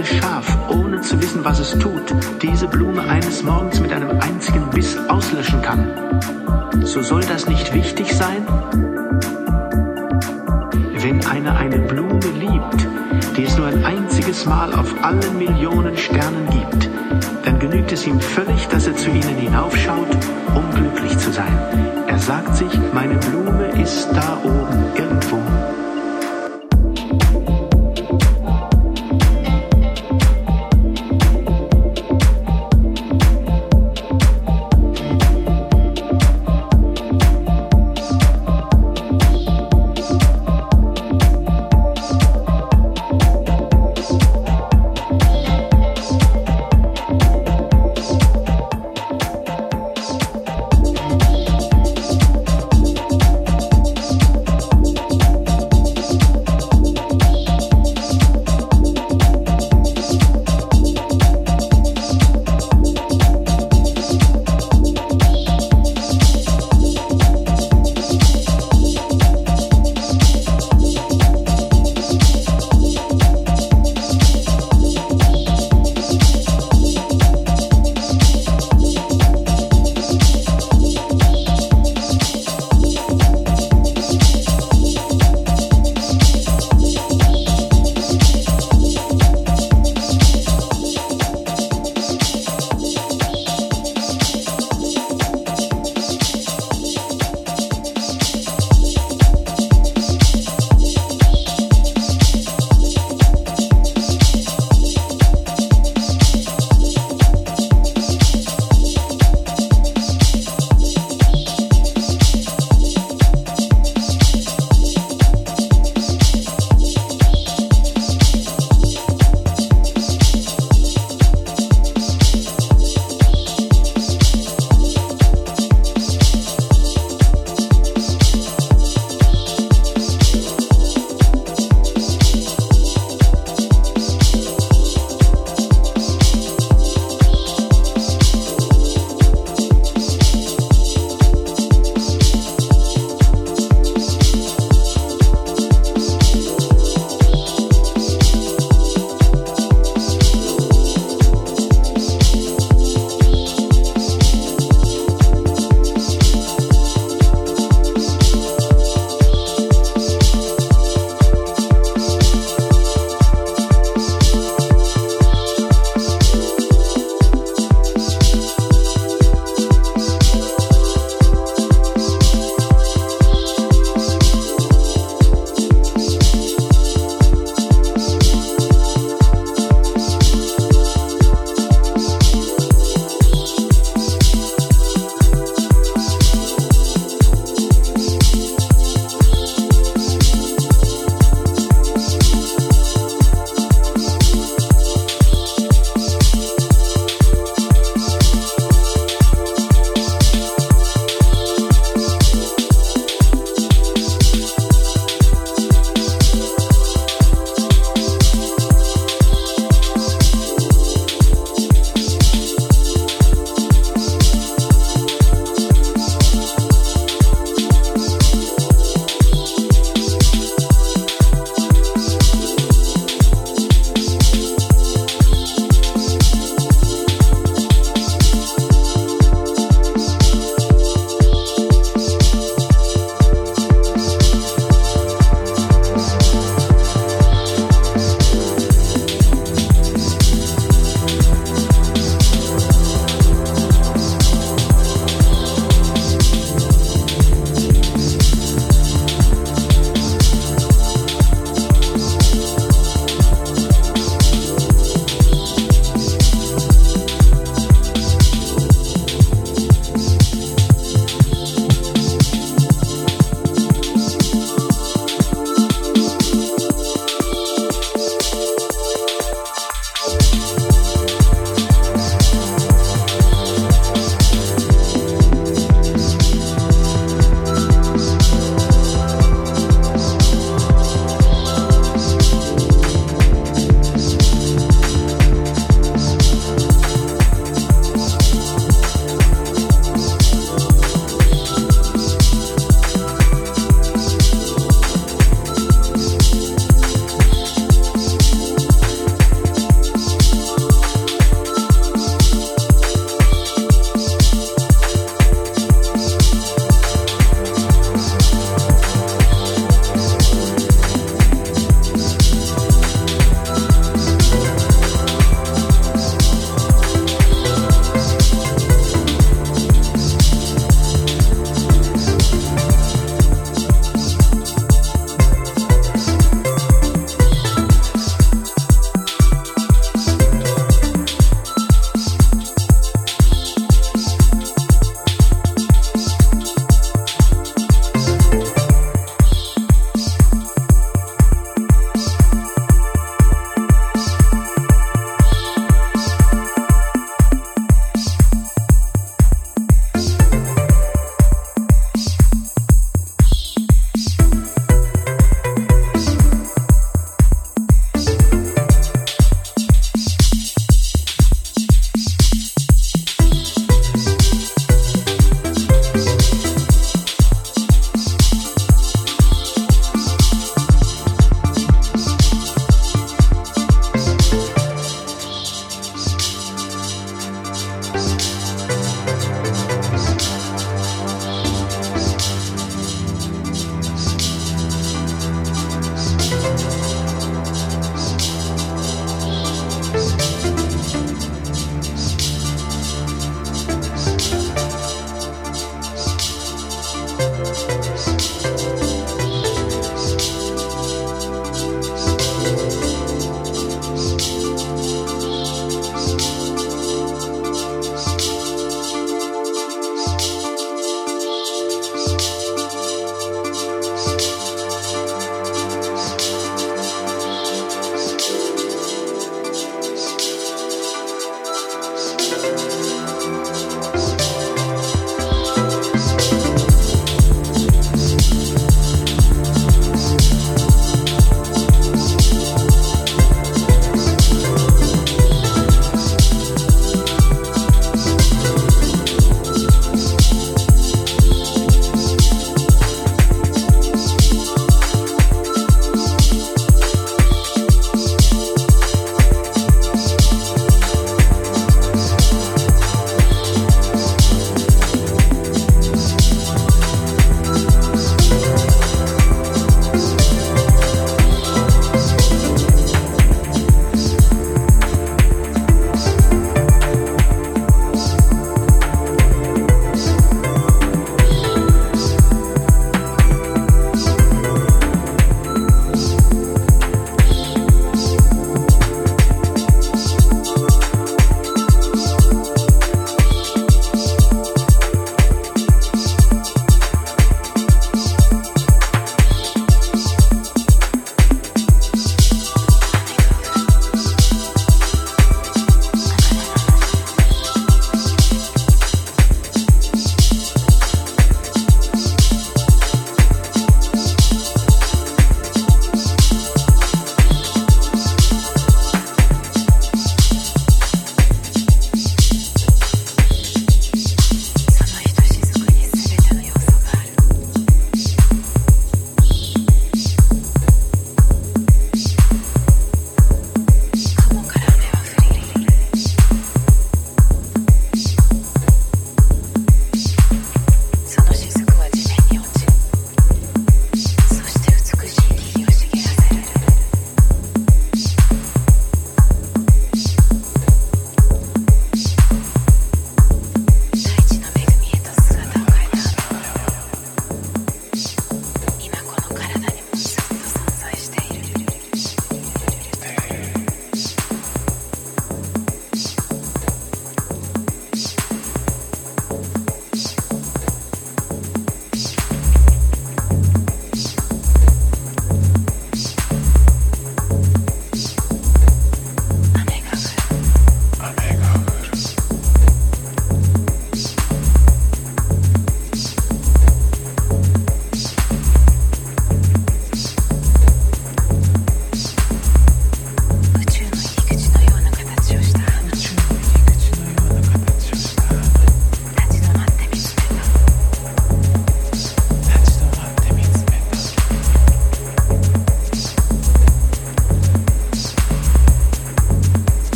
kleines Schaf, ohne zu wissen, was es tut, diese Blume eines Morgens mit einem einzigen Biss auslöschen kann, so soll das nicht wichtig sein? Wenn einer eine Blume liebt, die es nur ein einziges Mal auf allen Millionen Sternen gibt, dann genügt es ihm völlig,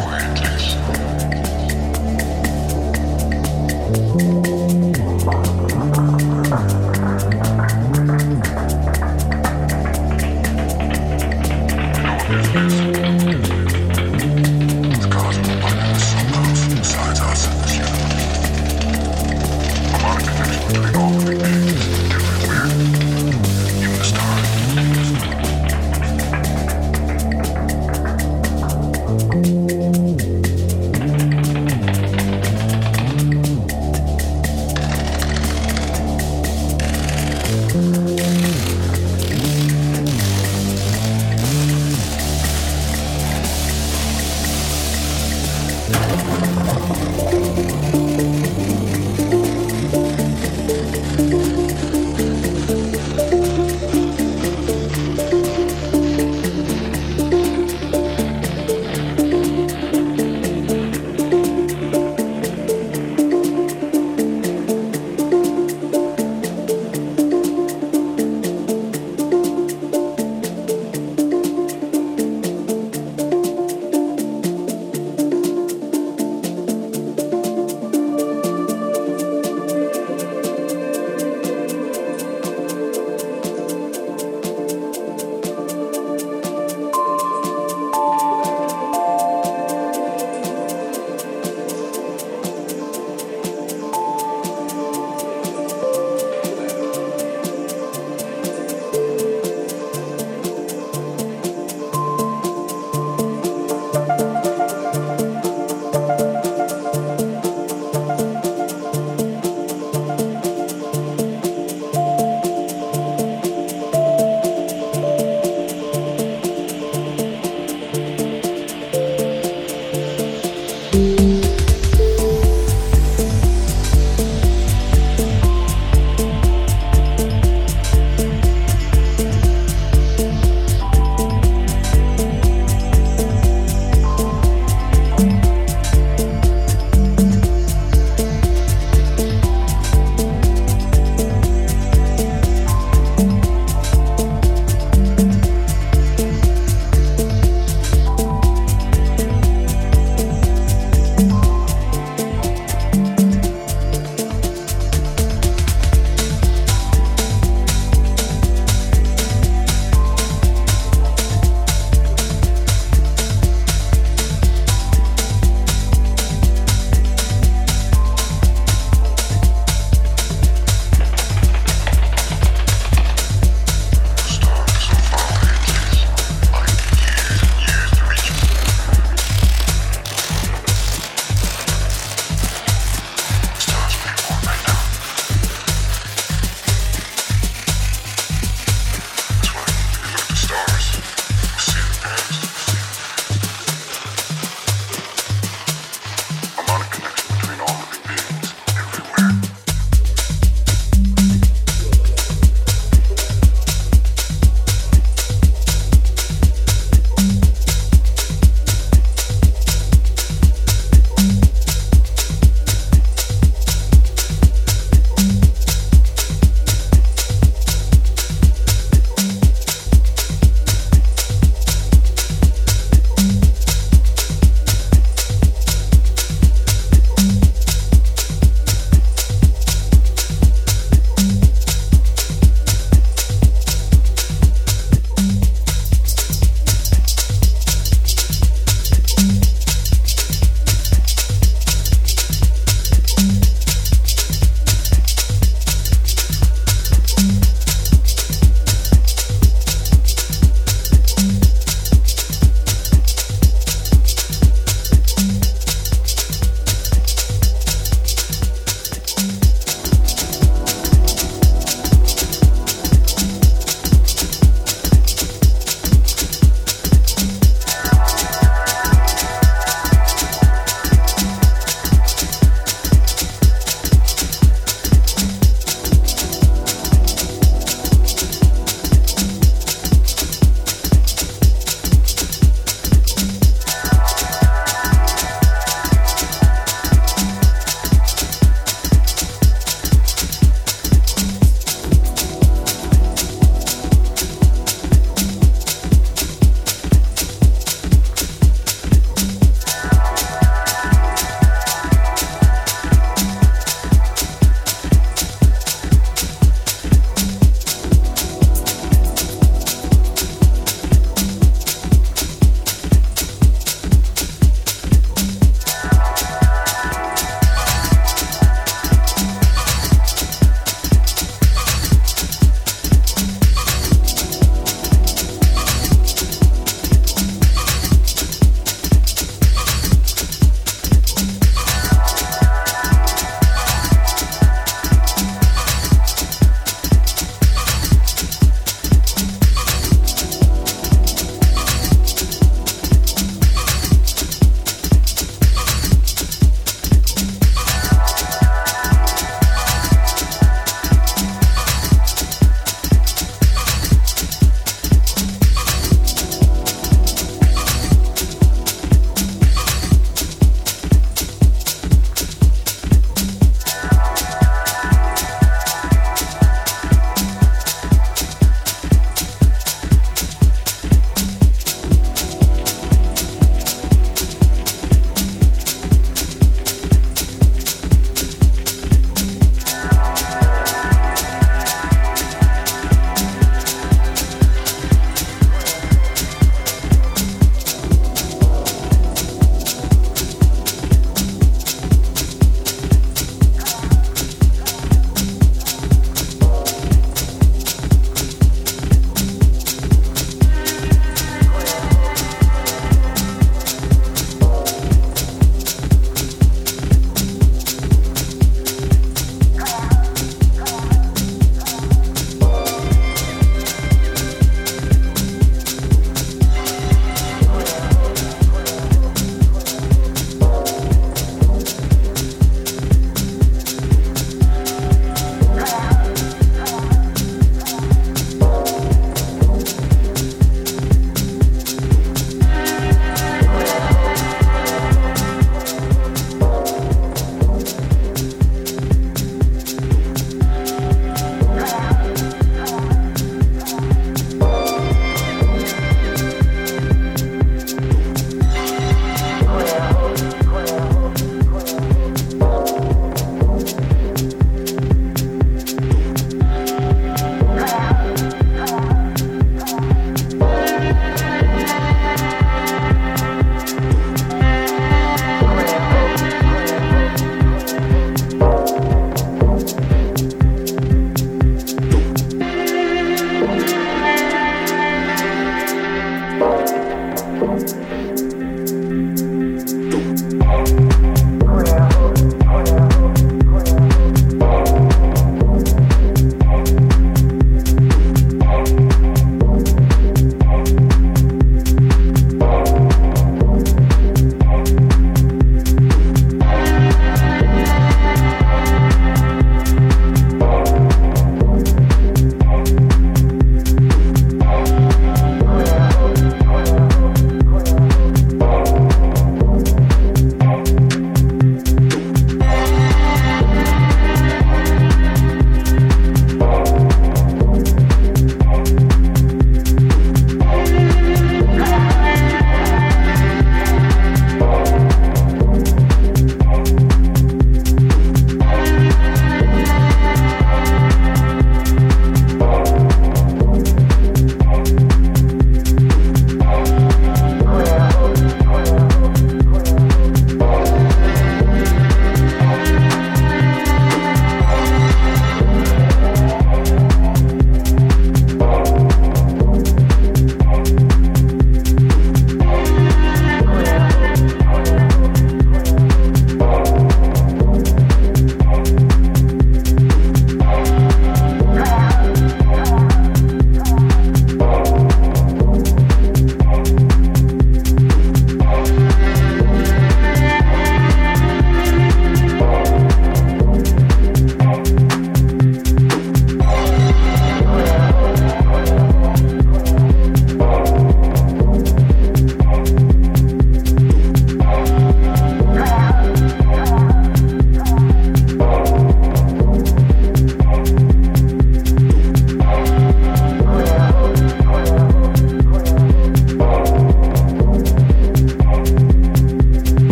hour at least.